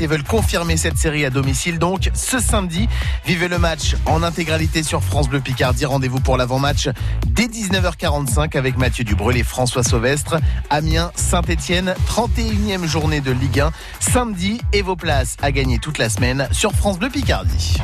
et veulent confirmer cette série à domicile. Donc ce samedi, vivez le match en intégralité sur France Bleu Picardie. Rendez-vous pour l'avant-match dès 19h45 avec Mathieu Dubreuil et François Sauvestre. Amiens, Saint-Etienne, 31e journée de Ligue 1. Samedi et vos places à gagner toute la semaine sur France Bleu Picardie.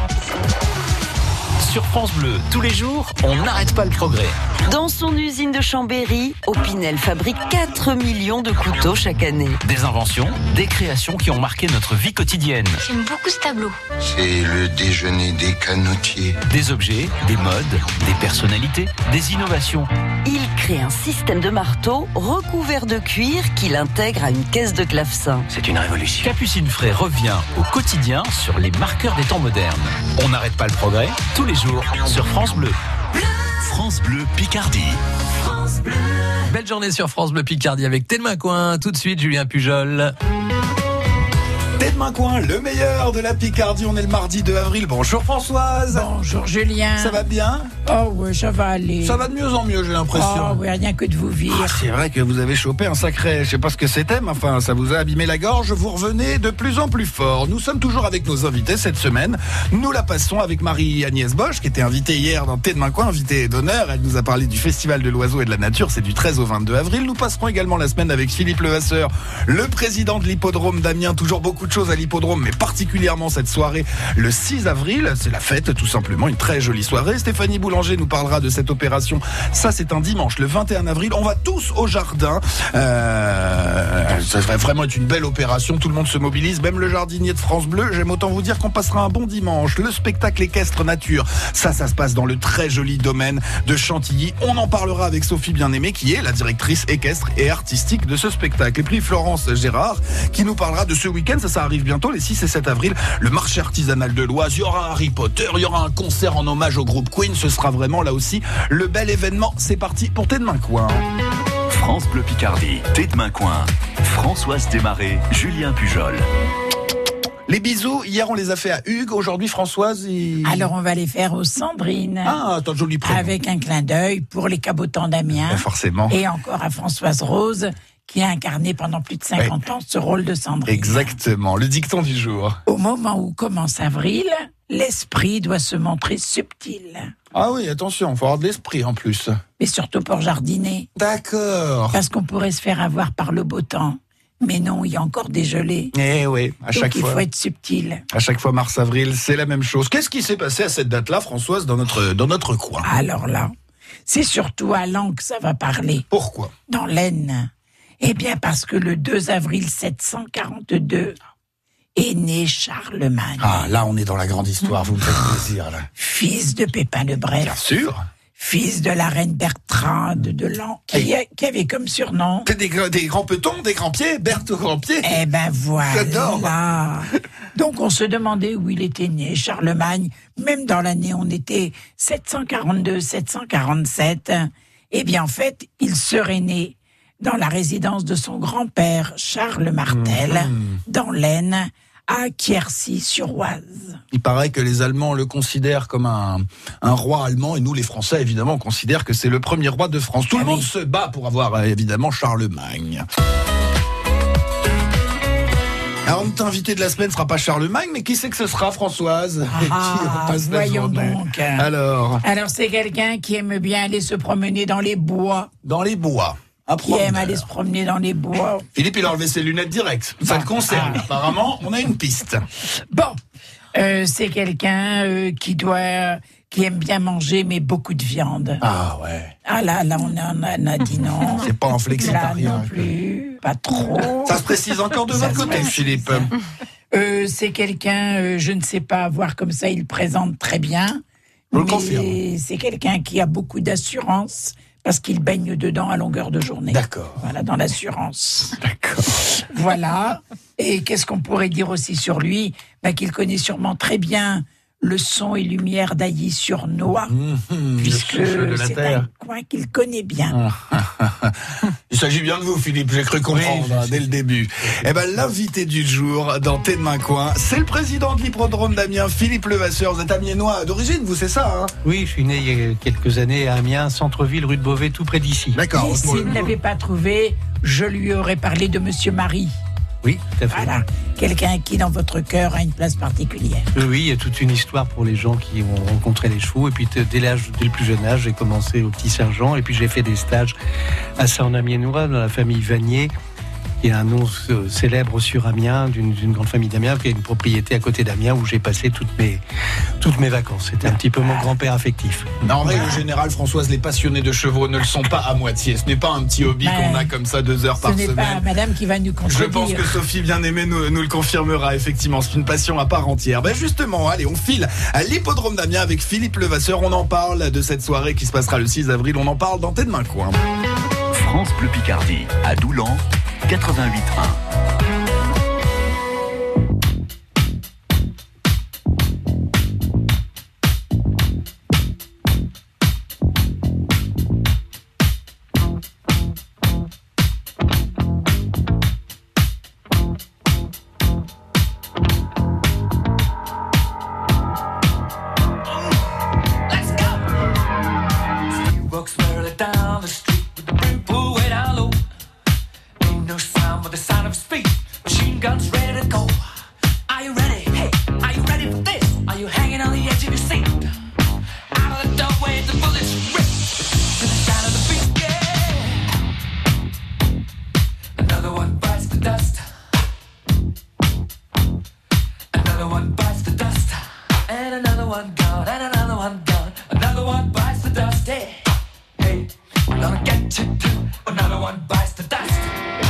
Sur France Bleu, tous les jours, on n'arrête pas le progrès. Dans son usine de Chambéry, Opinel fabrique 4 millions de couteaux chaque année. Des inventions, des créations qui ont marqué notre vie quotidienne. J'aime beaucoup ce tableau. C'est le déjeuner des canotiers. Des objets, des modes, des personnalités, des innovations. Il crée un système de marteau recouvert de cuir qu'il intègre à une caisse de clavecin. C'est une révolution. Capucine Fray revient au quotidien sur les marqueurs des temps modernes. On n'arrête pas le progrès tous les jours sur France Bleu. France Bleu Picardie. Belle journée sur France Bleu Picardie avec Telma Coin. Tout de suite, Julien Pujol. Tête main coin, le meilleur de la Picardie. On est le mardi 2 avril. Bonjour Françoise. Bonjour Julien. Ça va bien? Oh oui, ça va aller. Ça va de mieux en mieux, j'ai l'impression. Oh oui, rien que de vous vivre. Ah, c'est vrai que vous avez chopé un sacré, je sais pas ce que c'était, mais enfin, ça vous a abîmé la gorge. Vous revenez de plus en plus fort. Nous sommes toujours avec nos invités cette semaine. Nous la passons avec Marie-Agnès Bosch, qui était invitée hier dans Tête main coin, invitée d'honneur. Elle nous a parlé du Festival de l'Oiseau et de la Nature. C'est du 13 au 22 avril. Nous passerons également la semaine avec Philippe Levasseur, le président de l'hippodrome d'Amiens. Toujours beaucoup de choses à l'hippodrome, mais particulièrement cette soirée, le 6 avril. C'est la fête, tout simplement. Une très jolie soirée. Stéphanie Boulanger nous parlera de cette opération. Ça, c'est un dimanche, le 21 avril. On va tous au jardin. Euh, ça va vraiment être une belle opération. Tout le monde se mobilise, même le jardinier de France Bleu. J'aime autant vous dire qu'on passera un bon dimanche. Le spectacle équestre nature. Ça, ça se passe dans le très joli domaine de Chantilly. On en parlera avec Sophie Bien-Aimée, qui est la directrice équestre et artistique de ce spectacle. Et puis Florence Gérard, qui nous parlera de ce week-end. Ça, ça arrive bientôt, les 6 et 7 avril. Le marché artisanal de l'Oise. Il y aura Harry Potter. Il y aura un concert en hommage au groupe Queen. Ce sera vraiment là aussi le bel événement. C'est parti pour Main Coin. France Bleu Picardie, Tête Main Coin. Françoise Desmarais, Julien Pujol. Les bisous, hier on les a fait à Hugues, aujourd'hui Françoise. Alors on va les faire aux Sandrines. Ah, attends, joli prénom. Avec un clin d'œil pour les cabotants d'Amiens. Ben, forcément. Et encore à Françoise Rose, qui a incarné pendant plus de 50 ans ce rôle de Sandrine. Exactement, le dicton du jour. Au moment où commence avril, l'esprit doit se montrer subtil. Ah oui, attention, faut avoir de l'esprit en plus. Mais surtout pour jardiner. D'accord. Parce qu'on pourrait se faire avoir par le beau temps. Mais non, il y a encore des gelées. Eh oui, à Donc chaque il fois. faut être subtil. À chaque fois, mars-avril, c'est la même chose. Qu'est-ce qui s'est passé à cette date-là, Françoise, dans notre, dans notre coin? Alors là, c'est surtout à Lan que ça va parler. Pourquoi? Dans l'Aisne Eh bien parce que le 2 avril 742 est né Charlemagne, Ah, là, on est dans la grande histoire, vous me faites plaisir, là. fils de Pépin le Bref, Bien sûr. fils de la reine Bertrade de Lan, qui, avait comme surnom... Des, des grands petons, des grands pieds, Berthe aux grands pieds. Eh ben J'adore. voilà. Donc on se demandait où il était né, Charlemagne. Même dans l'année, on était 742, 747. Eh bien en fait, il serait né dans la résidence de son grand-père Charles Martel, Mhm. dans l'Aisne, à Quercy-sur-Oise. Il paraît que les Allemands le considèrent comme un, un roi allemand et nous, les Français, évidemment, on considère que c'est le premier roi de France. Tout Ah le monde oui. se bat pour avoir, euh, évidemment, Charlemagne. Alors, notre invité de la semaine ne sera pas Charlemagne, mais qui c'est que ce sera, Françoise qui Ah, la voyons donc. Alors, Alors c'est quelqu'un qui aime bien aller se promener dans les bois, dans les bois. Qui aime aller se promener dans les bois. Philippe, il a enlevé ses lunettes direct. Ça le concerne. Ah. Apparemment, on a une piste. Bon, euh, c'est quelqu'un euh, qui doit, qui aime bien manger, mais beaucoup de viande. Ah ouais. Ah là, là, on a, on a- on a dit non. C'est pas un Là flexitarien. non plus, pas trop. Ça se précise encore de Ça votre côté. Philippe. Euh, c'est quelqu'un, euh, je ne sais pas, voir comme ça, il présente très bien. Je le confirme. C'est quelqu'un qui a beaucoup d'assurance parce qu'il baigne dedans à longueur de journée. D'accord. Voilà, dans l'assurance. D'accord. Voilà. Et qu'est-ce qu'on pourrait dire aussi sur lui? Ben, Qu'il connaît sûrement très bien le son et lumière d'Ailly-sur-Noix, puisque le souffle de la c'est un coin qu'il connaît bien. Il s'agit bien de vous, Philippe, j'ai cru comprendre hein, dès le début. Eh ben, l'invité du jour dans Tête Main Coin, c'est le président de l'hippodrome d'Amiens, Philippe Levasseur. Vous êtes amiénois d'origine, vous, c'est ça hein? Oui, je suis né il y a quelques années à Amiens, centre-ville, rue de Beauvais, tout près d'ici. D'accord. Et s'il ne l'avait pas trouvé, je lui aurais parlé de Monsieur Marie. Oui, tout à fait. Voilà. Quelqu'un qui, dans votre cœur, a une place particulière. Oui, il y a toute une histoire pour les gens qui ont rencontré les chevaux. Et puis, dès, l'âge, dès le plus jeune âge, j'ai commencé au Petit Sergent. Et puis, j'ai fait des stages à Sarnamiennoura, dans la famille Vanier. Il y a un nom euh, célèbre sur Amiens, d'une grande famille d'Amiens, qui a une propriété à côté d'Amiens où j'ai passé toutes mes, toutes mes vacances. C'était un petit peu mon grand-père affectif. Non, mais le général Françoise, les passionnés de chevaux ne le sont pas à moitié. Ce n'est pas un petit hobby qu'on a ben, comme ça deux heures par semaine. Pas madame qui va nous Je pense que Sophie, bien aimée, nous, le confirmera, effectivement. C'est une passion à part entière. Ben justement, allez, on file à l'hippodrome d'Amiens avec Philippe Levasseur. On en parle de cette soirée qui se passera le 6 avril. On en parle dans Tête de main coin. France Bleu Picardie, à Doulan, 88.1. gonna get you too, but not one bites the dust.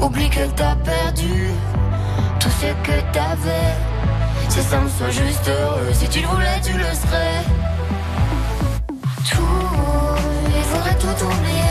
oublie qu'elle t'a perdu tout ce que t'avais. Si ça me soit juste heureux, si tu le voulais, tu le serais. Tout, il faudrait tout oublier.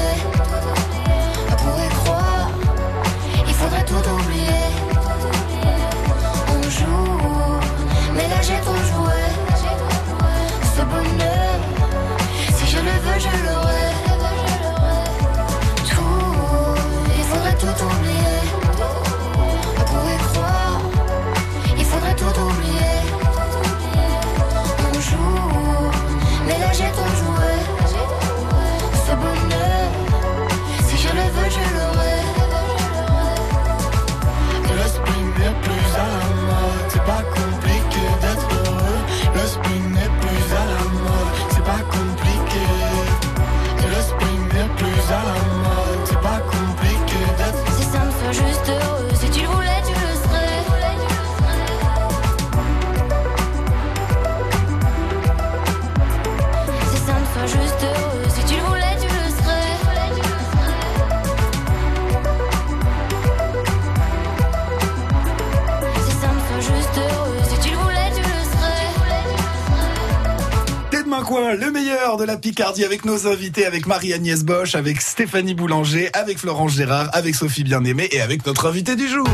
Coin, le meilleur de la Picardie avec nos invités, avec Marie-Agnès Bosch, avec Stéphanie Boulanger, avec Florence Gérard, avec Sophie Bien-Aimée et avec notre invité du jour.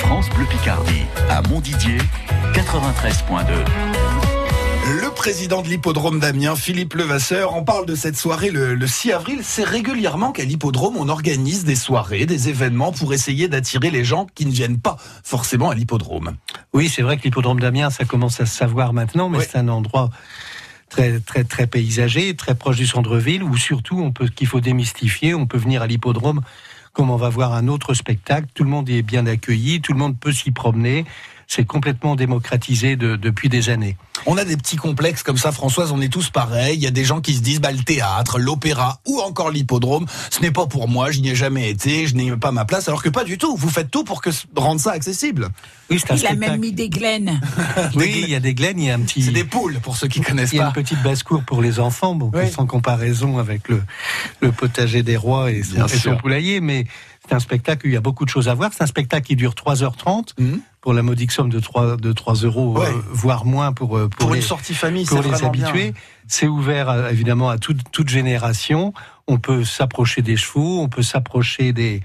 France Bleu Picardie, à Montdidier, 93.2. Le président de l'hippodrome d'Amiens, Philippe Levasseur, on parle de cette soirée le, le 6 avril. C'est régulièrement qu'à l'hippodrome, on organise des soirées, des événements pour essayer d'attirer les gens qui ne viennent pas forcément à l'hippodrome. Oui, c'est vrai que l'hippodrome d'Amiens, ça commence à se savoir maintenant, mais Ouais. c'est un endroit très très très paysager, très proche du centre-ville, où surtout on peut qu'il faut démystifier. On peut venir à l'hippodrome comme on va voir un autre spectacle. Tout le monde est bien accueilli, tout le monde peut s'y promener. C'est complètement démocratisé de- depuis des années. On a des petits complexes comme ça, Françoise, on est tous pareils. Il y a des gens qui se disent, bah, le théâtre, l'opéra ou encore l'hippodrome, ce n'est pas pour moi, je n'y ai jamais été, je n'ai pas ma place, alors que pas du tout. Vous faites tout pour que rendre ça accessible. Oui, Il a même mis des glaines. Oui, il y a des glaines, il y a un petit. C'est des poules, pour ceux qui connaissent Il y a pas. une petite basse-cour pour les enfants, bon, Oui. sans comparaison avec le, le potager des rois et son, et son poulailler, mais c'est un spectacle où il y a beaucoup de choses à voir. C'est un spectacle qui dure 3h30 Mhm. Pour la modique somme de 3, de 3 euros, Ouais. euh, voire moins pour, euh, pour, Pour les, une sortie famille, c'est pour les habitués. C'est ouvert évidemment à toute, toute génération. On peut s'approcher des chevaux, on peut s'approcher des,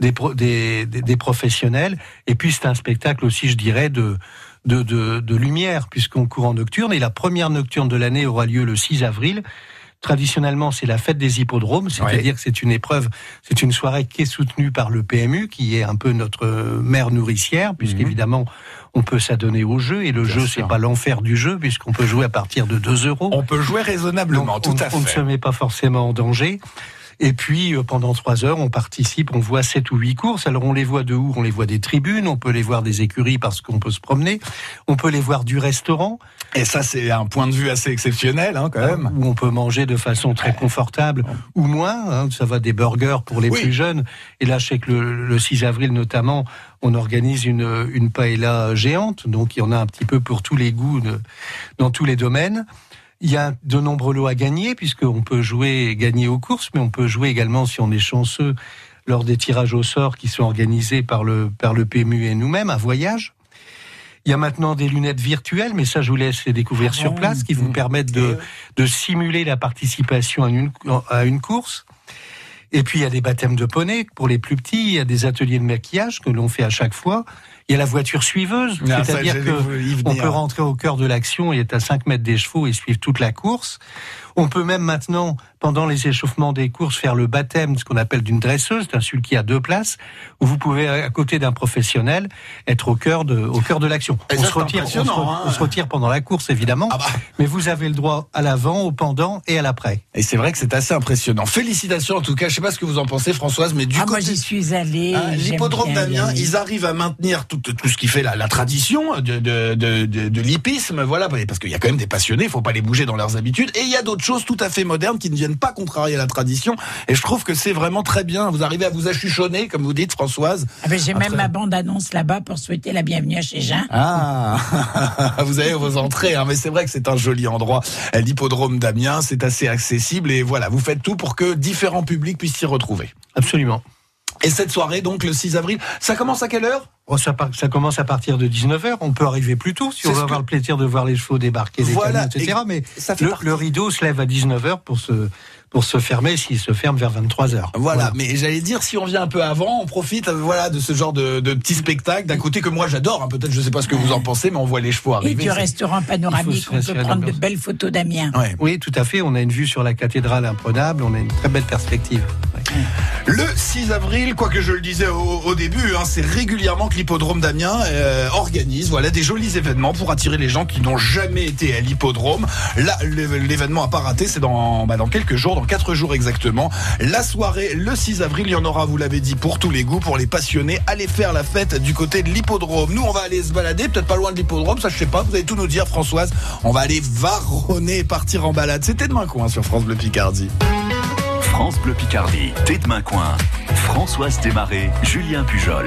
des, des, des- des professionnels. Et puis c'est un spectacle aussi, je dirais, de, de, de, de lumière, puisqu'on court en nocturne. Et la première nocturne de l'année aura lieu le 6 avril. Traditionnellement, c'est la fête des hippodromes, c'est-à-dire que c'est une épreuve, c'est une soirée qui est soutenue par le PMU, qui est un peu notre euh, mère nourricière, puisqu'évidemment, on peut s'adonner au jeu, et le Mhm. Bien jeu, c'est pas l'enfer du jeu, puisqu'on peut jouer à partir de 2 euros. On peut jouer raisonnablement, Donc, tout on, à on ne se fait. met pas forcément en danger. Et puis, euh, pendant trois heures, on participe, on voit sept ou huit courses. Alors, on les voit de où? On les voit des tribunes, on peut les voir des écuries parce qu'on peut se promener, on peut les voir du restaurant, Et ça, c'est un point de vue assez exceptionnel, hein, quand même. où on peut manger de façon très confortable, ou moins. hein. ça va des burgers pour les Oui. plus jeunes. Et là, je sais que le, le 6 avril, notamment, on organise une, une paella géante. Donc, il y en a un petit peu pour tous les goûts, de- dans tous les domaines. Il y a de nombreux lots à gagner, puisqu'on peut jouer et gagner aux courses, mais on peut jouer également, si on est chanceux, lors des tirages au sort qui sont organisés par le, par le PMU et nous-mêmes, un voyage. Il y a maintenant des lunettes virtuelles, mais ça, je vous laisse les découvrir sur place, qui vous permettent de, de simuler la participation à une, à une course. Et puis il y a des baptêmes de poney pour les plus petits, il y a des ateliers de maquillage que l'on fait à chaque fois. Il y a la voiture suiveuse, Ah, c'est-à-dire j'allais vous y que on venir. peut rentrer au cœur de l'action et être à 5 mètres des chevaux et suivre toute la course. On peut même maintenant, pendant les échauffements des courses, faire le baptême, ce qu'on appelle d'une dresseuse, d'un sulky à deux places, où vous pouvez, à côté d'un professionnel, être au cœur de, au cœur de l'action. On, ça, se c'est retire, on, se, impressionnant, re- hein. on se retire pendant la course, évidemment, Ah bah. mais vous avez le droit à l'avant, au pendant et à l'après. Et c'est vrai que c'est assez impressionnant. Félicitations en tout cas. Je sais pas ce que vous en pensez, Françoise, mais du Ah, moi, côté j'y suis allée. Ah, L'hippodrome d'Amiens, ils arrivent à maintenir tout, tout ce qui fait la, la tradition de, de, de, de, de l'hippisme, voilà, parce qu'il y a quand même des passionnés, il faut pas les bouger dans leurs habitudes, et il y a d'autres choses tout à fait modernes qui ne viennent pas contrarier la tradition, et je trouve que c'est vraiment très bien. Vous arrivez à vous achuchonner, comme vous dites, Françoise. Ah ben, J'ai Après- même ma bande-annonce là-bas pour souhaiter la bienvenue à chez Jean. Ah, vous avez vos entrées, hein, mais c'est vrai que c'est un joli endroit. L'hippodrome d'Amiens, c'est assez accessible et voilà, vous faites tout pour que différents publics puissent s'y retrouver. Absolument. Et cette soirée, donc le 6 avril, ça commence à quelle heure? Oh, ça, par- ça commence à partir de 19h. On peut arriver plus tôt si on veut avoir que- le plaisir de voir les chevaux débarquer des Voilà, camions, etc. et Mais ça fait le, partie. le rideau se lève à 19h pour se, pour se fermer s'il se ferme vers 23h. Voilà, mais j'allais dire, si on vient un peu avant, on profite euh, voilà, de ce genre de, de petit spectacle, d'un côté que moi j'adore, hein, peut-être je sais pas ce que vous en pensez, mais on voit les chevaux Et arriver. du c'est- restaurant panoramique, on peut prendre de belles photos d'Amiens. Ouais. Oui, tout à fait. On a une vue sur la cathédrale imprenable. On a une très belle perspective. Le 6 avril, quoique je le disais au, début, hein, c'est régulièrement que l'hippodrome d'Amiens euh, organise voilà, des jolis événements pour attirer les gens qui n'ont jamais été à l'hippodrome. Là, l'é- l'événement à pas rater, c'est dans, bah, dans quelques jours, dans 4 jours exactement. La soirée, le 6 avril, il y en aura, vous l'avez dit, pour tous les goûts, pour les passionnés. Allez faire la fête du côté de l'hippodrome. Nous, on va aller se balader, peut-être pas loin de l'hippodrome, ça je sais pas, vous allez tout nous dire, Françoise. On va aller varronner et partir en balade. C'était demain coin sur France Bleu Picardie. France Bleu Picardie, Tête Main Coin. Françoise Desmarais, Julien Pujol.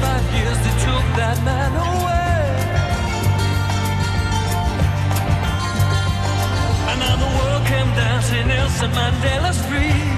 25 years that took that man away. And now the world came dancing, Nelson Mandela's free.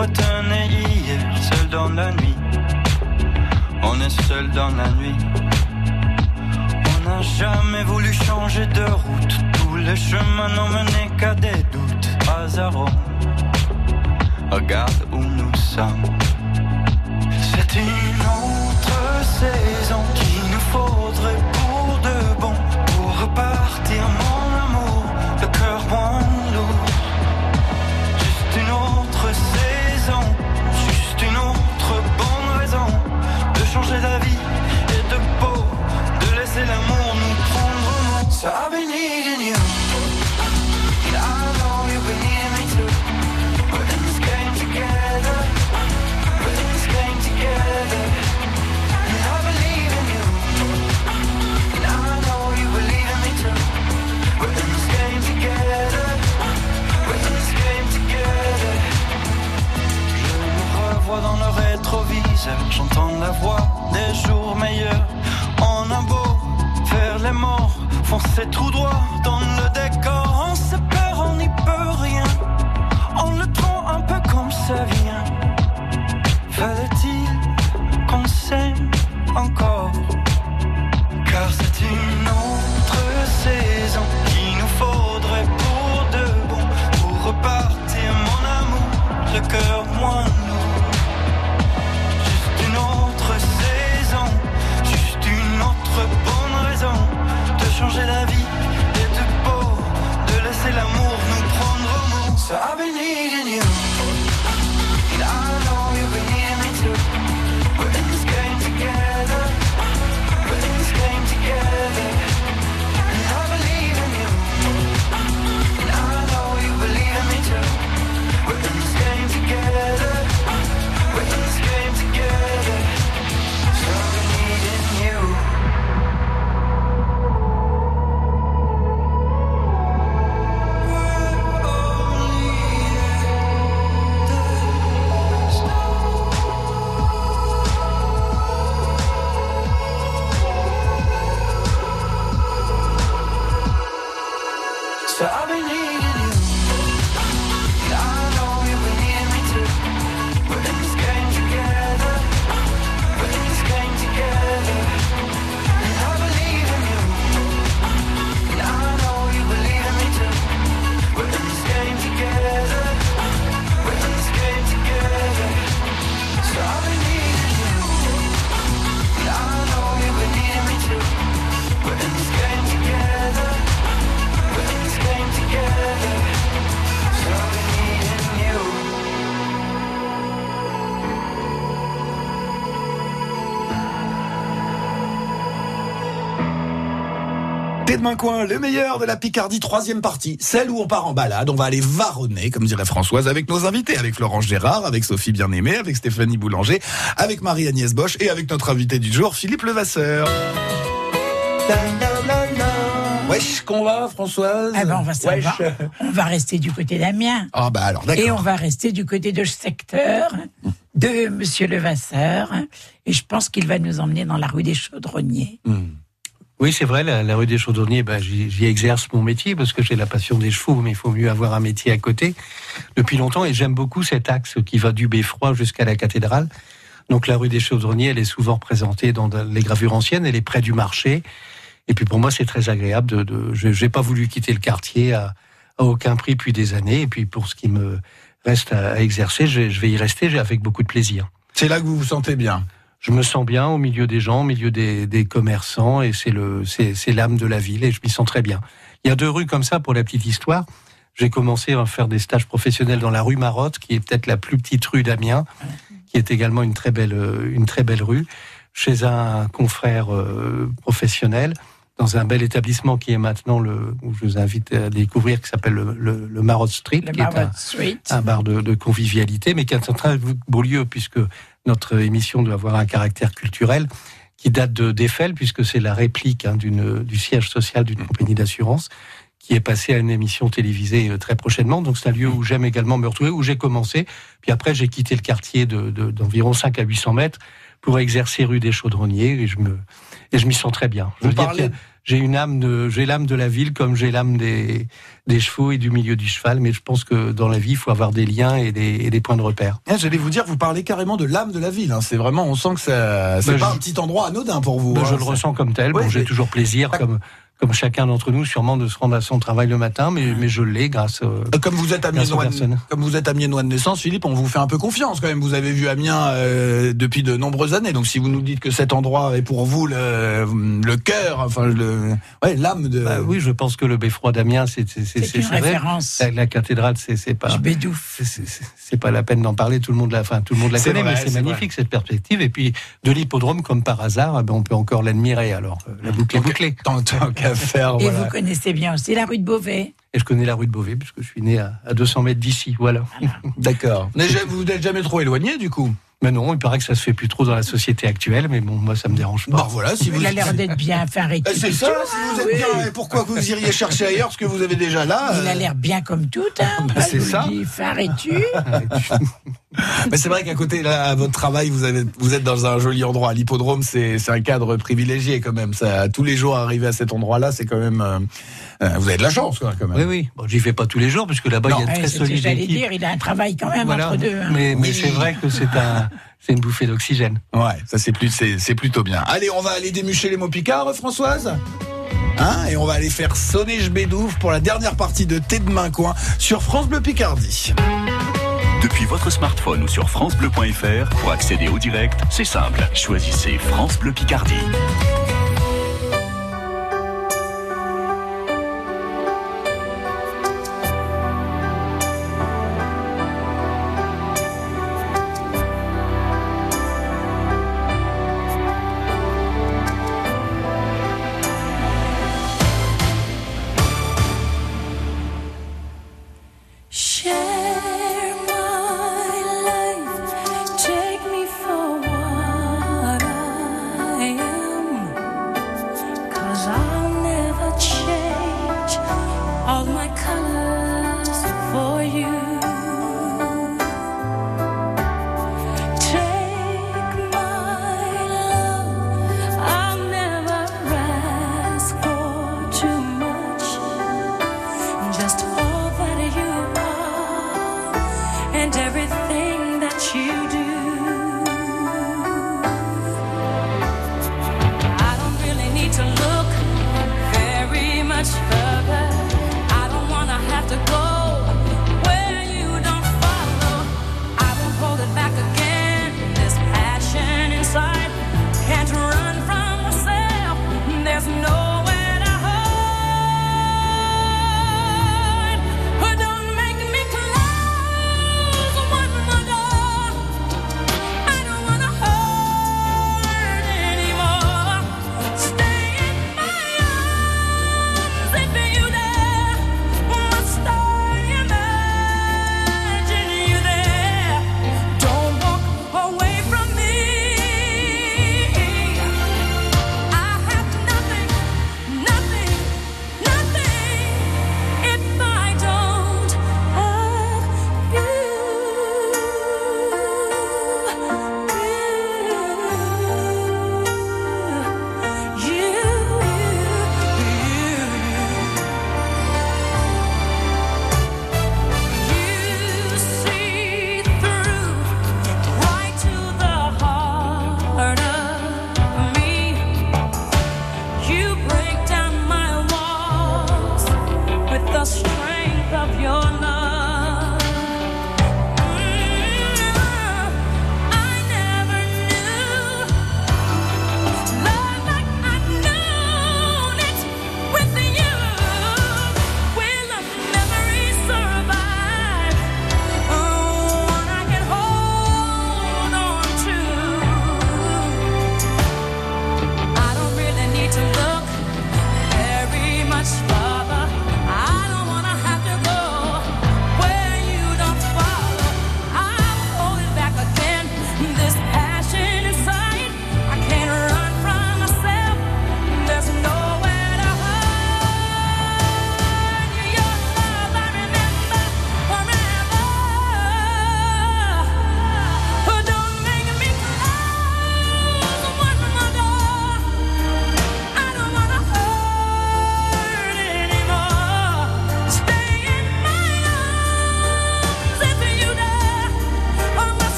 Retenait hier, seul dans la nuit. On est seul dans la nuit. On n'a jamais voulu changer de route. Tous les chemins n'ont mené qu'à des doutes. Hasard, regarde où nous sommes. C'est une autre saison qu'il nous faudrait pour de bon. Pour repartir, J'entends la voix des jours meilleurs. On a beau faire les morts, foncer tout droit dans le décor. On se perd, on n'y peut rien. On le prend un peu comme ça vient. Coin, le meilleur de la Picardie, troisième partie, celle où on part en balade, on va aller varonner, comme dirait Françoise, avec nos invités, avec Florence Gérard, avec Sophie Bien-Aimée, avec Stéphanie Boulanger, avec Marie-Agnès Bosch et avec notre invité du jour, Philippe Levasseur. Wesh, qu'on va, Françoise Ah ben, on va, Wesh. on va rester du côté d'Amiens. Ah bah alors, d'accord. Et on va rester du côté de ce secteur de Monsieur Levasseur. Et je pense qu'il va nous emmener dans la rue des Chaudronniers. Oui, c'est vrai, la, rue des Chaudronniers, ben, j'y exerce mon métier parce que j'ai la passion des chevaux, mais il faut mieux avoir un métier à côté depuis longtemps et j'aime beaucoup cet axe qui va du Beffroi jusqu'à la cathédrale. Donc la rue des Chaudronniers, elle est souvent représentée dans les gravures anciennes, elle est près du marché. Et puis pour moi, c'est très agréable je j'ai pas voulu quitter le quartier à, aucun prix depuis des années. Et puis pour ce qui me reste à, exercer, je, je vais y rester avec beaucoup de plaisir. C'est là que vous vous sentez bien. Je me sens bien au milieu des gens, au milieu des, des commerçants, et c'est le, c'est, l'âme de la ville, et je m'y sens très bien. Il y a deux rues comme ça pour la petite histoire. J'ai commencé à faire des stages professionnels dans la rue Marotte, qui est peut-être la plus petite rue d'Amiens, qui est également une très belle, une très belle rue, chez un confrère euh, professionnel, dans un bel établissement qui est maintenant le, où je vous invite à découvrir, qui s'appelle le, le, le Marotte Street, Le qui est un, un bar de, de convivialité, mais qui est un très beau lieu puisque notre émission doit avoir un caractère culturel, qui date de d'Eiffel, puisque c'est la réplique hein, d'une du siège social d'une compagnie d'assurance qui est passée à une émission télévisée euh, très prochainement. Donc c'est un lieu où j'aime également me retrouver, où j'ai commencé. Puis après, j'ai quitté le quartier de- de- d'environ 5 à 800 mètres pour exercer rue des Chaudronniers et je me et je m'y sens très bien. Je Vous parlez- j'ai une âme de j'ai l'âme de la ville comme j'ai l'âme des des chevaux et du milieu du cheval, mais je pense que dans la vie, il faut avoir des liens et des, et des points de repère. Eh, J'allais vous dire, vous parlez carrément de l'âme de la ville. hein. C'est vraiment, on sent que ça, c'est Bah, pas je- un petit endroit anodin pour vous. Hein. je le Ça- ressens comme tel. Ouais, bon, j'ai toujours plaisir, comme, comme chacun d'entre nous, sûrement de se rendre à son travail le matin, mais, mais je l'ai grâce. euh, Euh, Comme vous êtes amiénois, comme vous êtes amiénois de naissance, Philippe, on vous fait un peu confiance quand même. Vous avez vu Amiens euh, depuis de nombreuses années, donc si vous nous dites que cet endroit est pour vous le, le cœur, enfin le, ouais, l'âme de. Bah oui, je pense que le beffroi d'Amiens, c'est c'est une référence. La, la cathédrale, c'est c'est pas. C'est- pas la peine d'en parler. Tout le monde la, enfin, tout le monde la connaît, vrai, mais c'est magnifique cette perspective. Et puis de l'hippodrome, comme par hasard, eh ben, on peut encore l'admirer. Alors euh, la boucle est bouclée. Tant, tant faire, Et voilà. vous connaissez bien aussi la rue de Beauvais. Et je connais la rue de Beauvais puisque je suis né à, à 200 mètres d'ici. Voilà. D'accord. Mais ja- Vous n'êtes jamais trop éloigné du coup. Mais non, il paraît que ça se fait plus trop dans la société actuelle, mais bon, moi ça me dérange pas. Bah voilà, si vous. Il a l'air d'être bien fin Eh. C'est ça, si vous êtes oui. bien, et pourquoi vous iriez chercher ailleurs ce que vous avez déjà là Il a euh, l'air bien comme tout. Hein. Bah, c'est ça. rétu. Mais c'est vrai qu'à côté là, à votre travail, vous avez, vous êtes dans un joli endroit. L'hippodrome, c'est, un cadre privilégié quand même. Ça, tous les jours arriver à cet endroit-là, c'est quand même. euh, vous avez de la chance, quand même. Oui, oui. Bon, j'y vais pas tous les jours puisque là-bas il y a très c'est ce que solide J'allais dire, il a un travail quand même Voilà. entre deux. hein. Mais, mais Oui. c'est vrai que c'est un, c'est une bouffée d'oxygène. Ouais, ça c'est plus, c'est, plutôt bien. Allez, on va aller démucher les mots picards, Françoise. Hein et on va aller faire sonner je bédouffe pour la dernière partie de Thé de main coin sur France Bleu Picardie. Depuis votre smartphone ou sur francebleu.fr, pour accéder au direct, c'est simple. Choisissez France Bleu Picardie.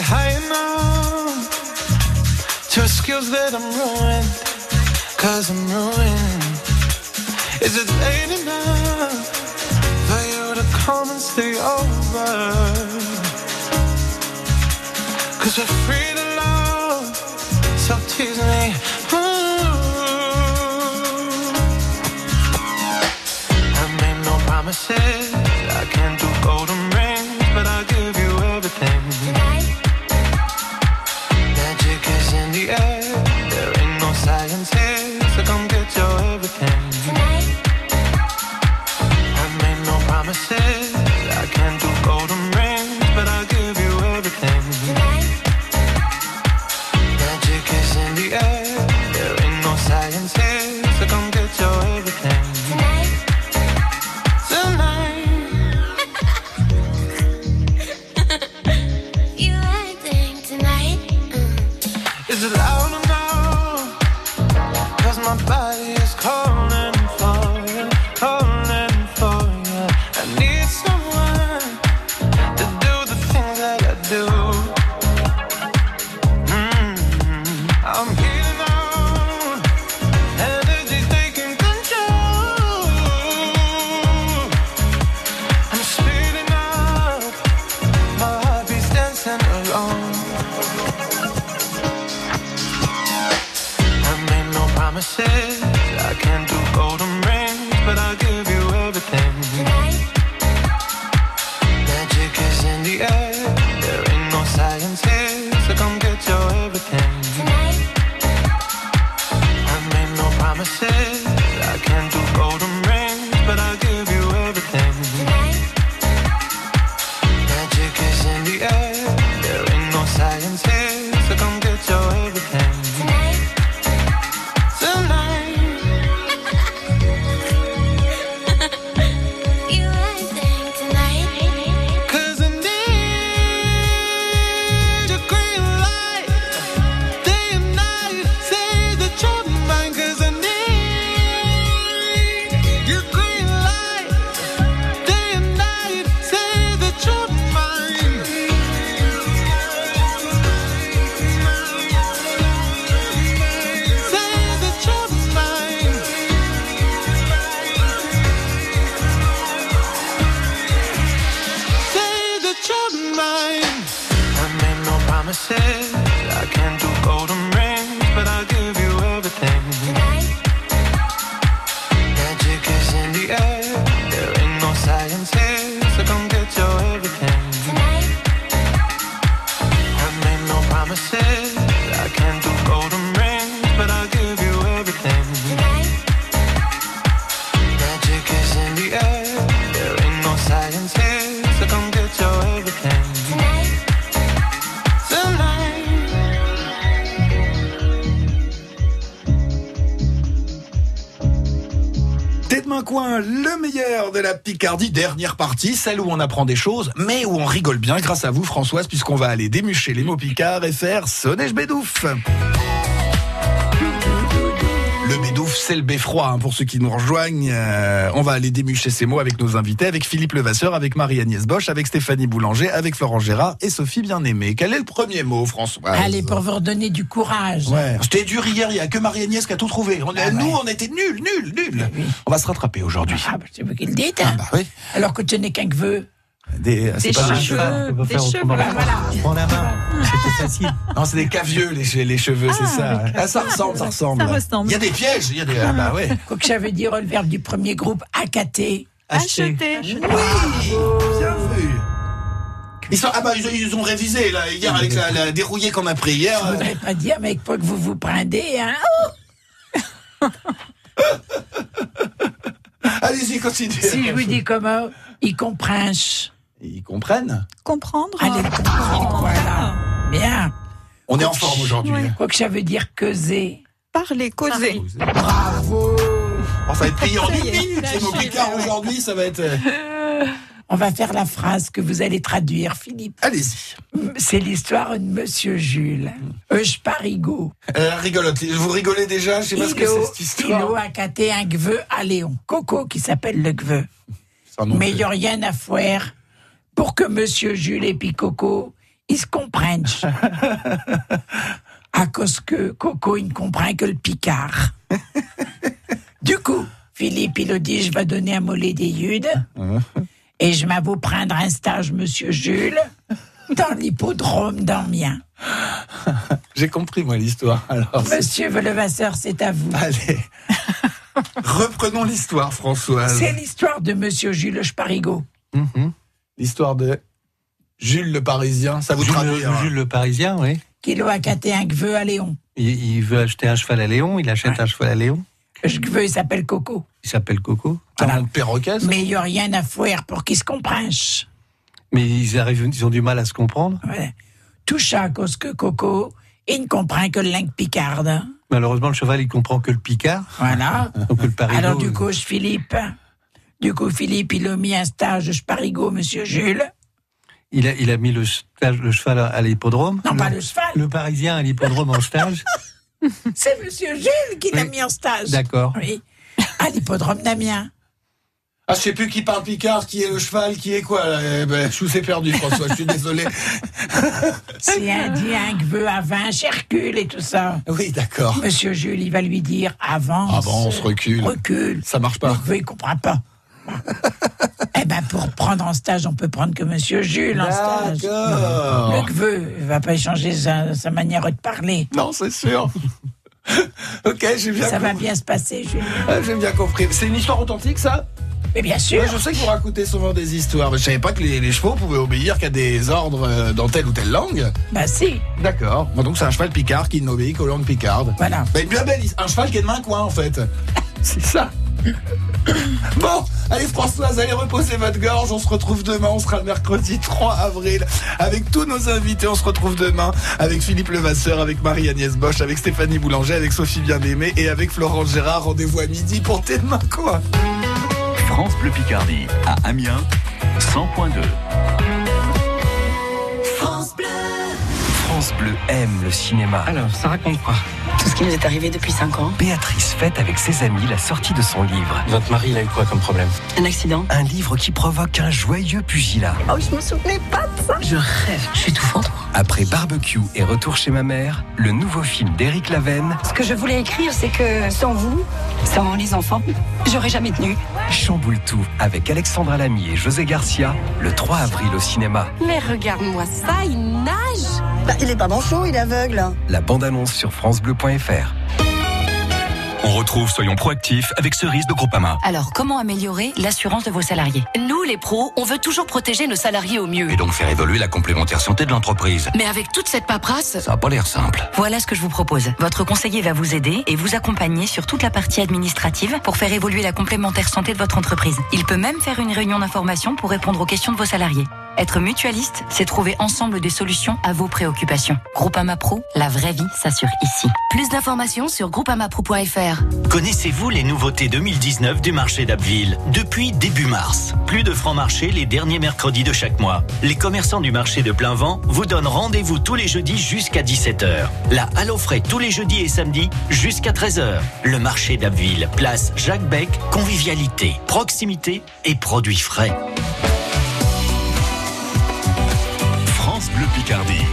High enough to excuse that I'm ruined? Cause I'm ruined. Is it late enough for you to come and stay over? Cause we're free to love, so tease me. Ooh. I made no promises. Main coin, le meilleur de la Picardie, dernière partie, celle où on apprend des choses, mais où on rigole bien grâce à vous Françoise, puisqu'on va aller démucher les mots picards et faire sonner bédouf. Le c'est le beffroi, hein, pour ceux qui nous rejoignent. Euh, on va aller démucher ces mots avec nos invités, avec Philippe Levasseur, avec Marie-Agnès Bosch, avec Stéphanie Boulanger, avec Florent Gérard et Sophie Bien-Aimée. Quel est le premier mot, Françoise Allez, pour vous redonner du courage. Ouais, c'était dur hier, il n'y a que Marie-Agnès qui a tout trouvé. On, Ah nous, ouais. on était nuls, nuls, nuls. On va se rattraper aujourd'hui. Ah, bah, c'est vous qui le dites. hein. bah oui. Alors que ce n'est qu'un vœu. Des, c'est pas des cheveux. Peut faire autrement. Prends la main. C'était facile. Non, c'est des cavieux, les, che- les cheveux, c'est ça. Ah, ça ressemble, ça ressemble. Ça ressemble. Il y a des pièges, il y a des. Ah, bah ouais. Quoi que ça veut dire le verbe du premier groupe, acheter. Acheter. Oui, bien vu. Ils sont, ah bah ils, ont- ils ont révisé là hier avec la, la dérouillée qu'on a pris hier. Je voudrais pas dire, mais pas que vous vous prendez, hein. Allez-y, continuez. Si je vous dis comment, ils comprennent. Ils comprennent Comprendre. Allez, comprendre. Voilà. Bien. On est en forme aujourd'hui. Quoi que ça veut dire causer. Parler, causer. Bravo. Oh, ça va être payé en Ça y une est, minute, la les mots picards ouais. aujourd'hui, ça va être. euh, On va faire la phrase que vous allez traduire, Philippe. Allez-y. C'est l'histoire de Monsieur Jules. Euge Parigot. Euh, rigolote. Vous rigolez déjà? Je sais pas ce que c'est cette histoire. Il a caté un gveu à Léon. Coco qui s'appelle le gveu. Mais n'y a rien à faire pour que Monsieur Jules et puis Coco, ils se comprennent. à cause que Coco, il ne comprend que le Picard. du coup, Philippe, il a dit, je vais donner un mollet des Yudes et je vais vous prendre un stage, Monsieur Jules, dans l'hippodrome d'Amiens. J'ai compris, moi, l'histoire. Alors, Monsieur Velevasseur, c'est à vous. allez. Reprenons l'histoire, Françoise. C'est l'histoire de Monsieur Jules Sparigot. Mhm. L'histoire de Jules le Parisien. Ça vous Jules, traduit hein Jules le Parisien, oui. qui a caté un gveu à Léon. Il, il veut acheter un cheval à Léon, il achète un cheval à Léon. Le gveu, il s'appelle Coco. Il s'appelle Coco. Un nom de perroquet, ça Mais il n'y a rien à faire pour qu'ils se comprennent. Mais ils arrivent, ils ont du mal à se comprendre. Ouais. Tout ça à cause que Coco, il ne comprend que le langue picarde. Malheureusement, le cheval, il comprend que le Picard. Voilà. Donc le. Alors du coup, je Philippe, du coup Philippe, il a mis un stage je Parigot, Monsieur Jules. il a, il a mis le, stage, le cheval à, l'hippodrome. Non, pas le cheval. Le Parisien à l'hippodrome en stage. C'est Monsieur Jules qui l'a Oui. mis en stage. D'accord. Oui. À l'hippodrome d'Amiens. Ah, je sais plus qui parle Picard, qui est le cheval, qui est quoi. là. Eh ben, je vous ai perdu, François. Je suis désolé. C'est un indien qui veut à 20 Hercule et tout ça. Oui, d'accord. Monsieur Jules, il va lui dire avance. Avance, recule. Recule. Ça marche pas. Gveu, il comprend pas. Eh ben, pour prendre en stage, on peut prendre que Monsieur Jules en stage. D'accord. Le gveu, il va pas changer sa, sa manière de parler. Non, c'est sûr. ok, j'ai bien Ça va bien se passer, Jules. Ah, J'ai bien compris. C'est une histoire authentique, ça? Mais bien sûr. Ouais, Je sais que vous racontez souvent des histoires, mais je savais pas que les, les chevaux pouvaient obéir qu'à des ordres euh, dans telle ou telle langue. Bah si. D'accord. Bon, donc c'est un cheval picard qui n'obéit qu'aux langues picardes. Voilà. Bah, bien belle, un cheval qui est de main coin en fait. C'est ça. Bon, allez Françoise, allez reposer votre gorge. On se retrouve demain. On sera le mercredi 3 avril avec tous nos invités. On se retrouve demain avec Philippe Levasseur, avec Marie-Agnès Bosch, avec Stéphanie Boulanger, avec Sophie Bien-Aimée et avec Florence Gérard. Rendez-vous à midi pour T'es demain quoi. France Bleu Picardie à Amiens 100.2. France Bleu. France Bleu aime le cinéma. Alors, ça raconte quoi? Tout ce qui nous est arrivé depuis 5 ans. Béatrice fête avec ses amis la sortie de son livre. Votre mari, il a eu quoi comme problème Un accident. Un livre qui provoque un joyeux pugilat. Oh, je me souvenais pas de ça. Je rêve. Je suis tout fendre. Après Barbecue et Retour chez ma mère, le nouveau film d'Éric Lavenne Ce que je voulais écrire, c'est que sans vous, sans les enfants, j'aurais jamais tenu. chamboule tout avec Alexandra Lamy et José Garcia le 3 avril au cinéma. Mais regarde-moi ça, il nage. Bah, il est pas manchot, il est aveugle. La bande-annonce sur francebleu.fr. On retrouve Soyons proactifs avec Cerise de Groupama. Alors, comment améliorer l'assurance de vos salariés? Nous, les pros, on veut toujours protéger nos salariés au mieux. Et donc faire évoluer la complémentaire santé de l'entreprise. Mais avec toute cette paperasse, Ça n'a pas l'air simple. voilà ce que je vous propose. Votre conseiller va vous aider et vous accompagner sur toute la partie administrative pour faire évoluer la complémentaire santé de votre entreprise. Il peut même faire une réunion d'information pour répondre aux questions de vos salariés. Être mutualiste, c'est trouver ensemble des solutions à vos préoccupations. Groupama Pro, la vraie vie s'assure ici. Plus d'informations sur groupamapro.fr. Connaissez-vous les nouveautés 2019 du marché d'Abbeville? Depuis début mars, plus de francs marchés les derniers mercredis de chaque mois. Les commerçants du marché de plein vent vous donnent rendez-vous tous les jeudis jusqu'à 17h. La Halle aux frais tous les jeudis et samedis jusqu'à 13h. Le marché d'Abbeville, place Jacques Beck, convivialité, proximité et produits frais. France Bleu Picardie.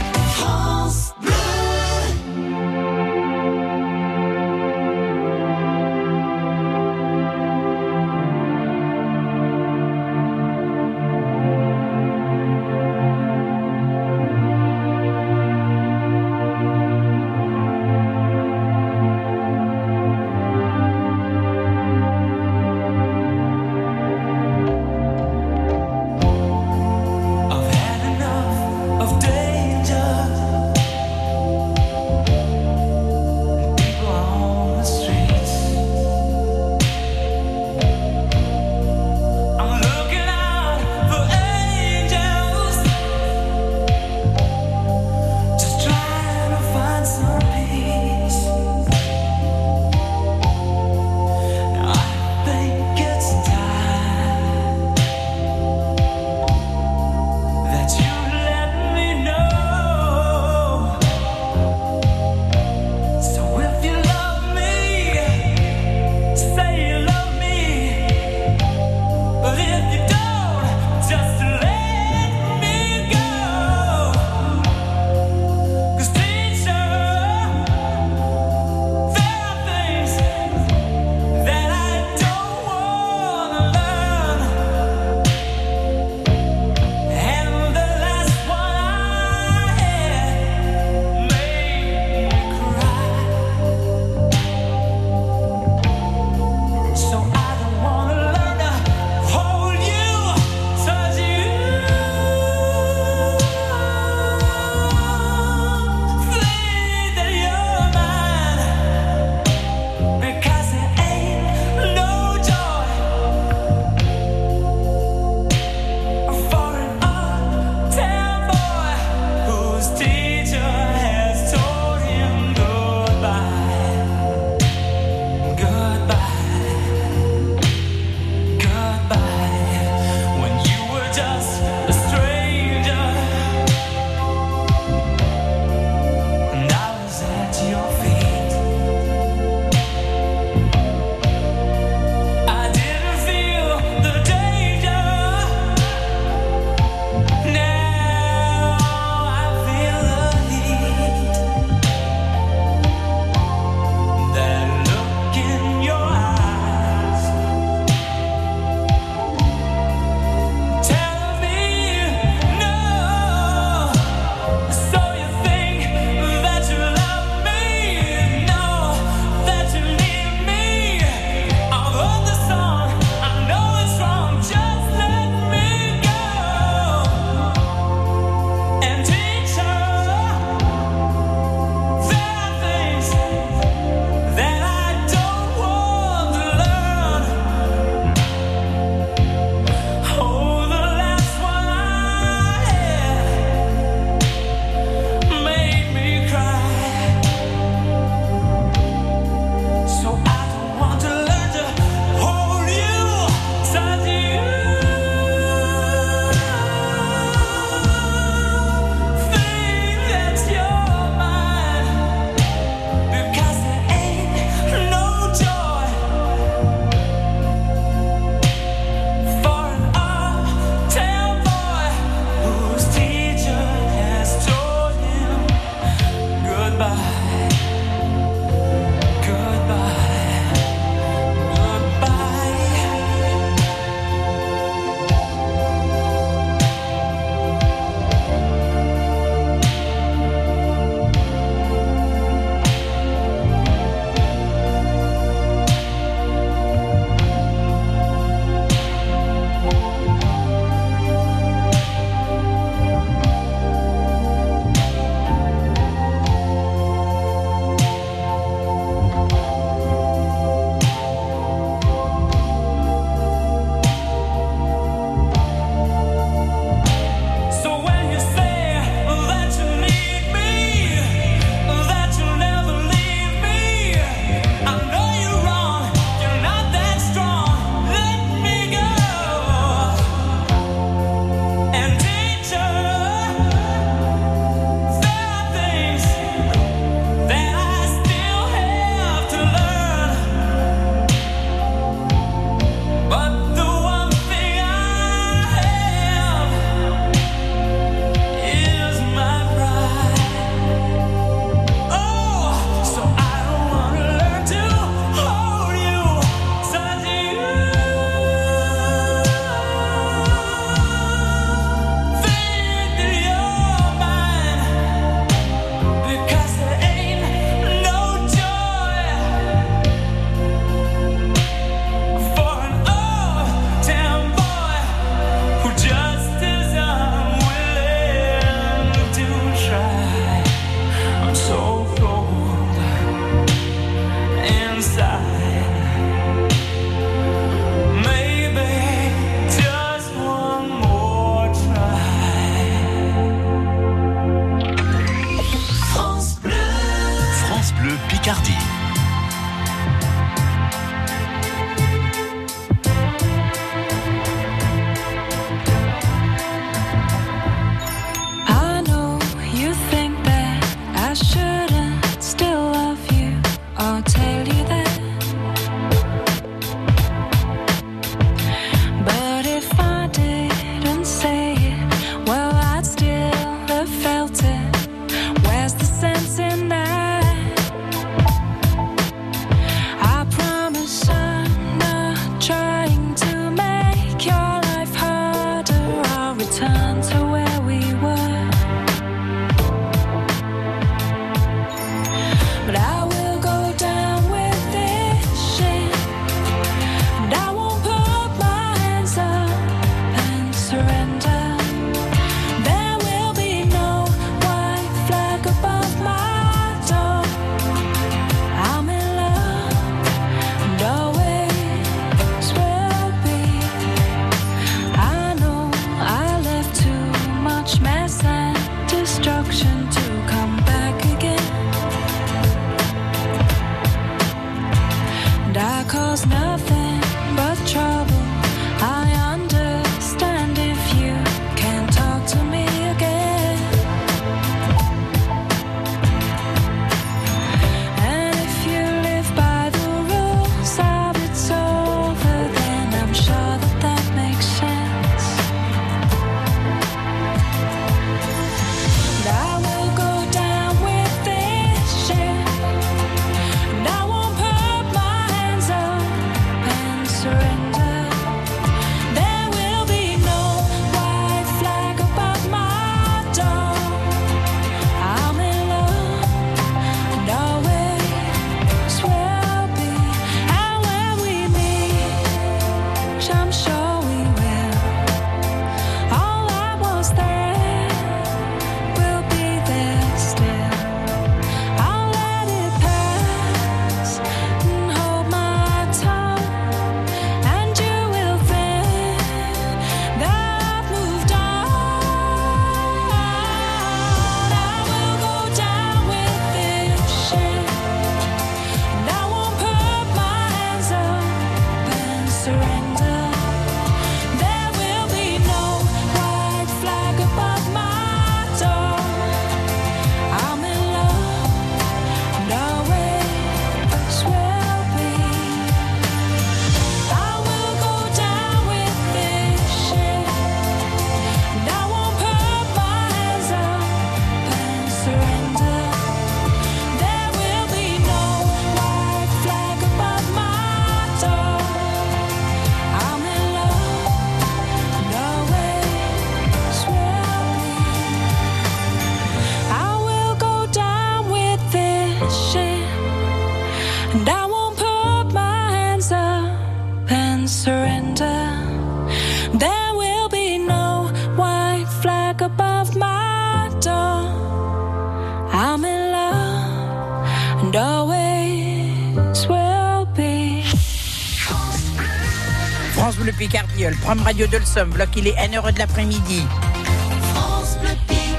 Forum Radio de bloc il est 1h de l'après-midi.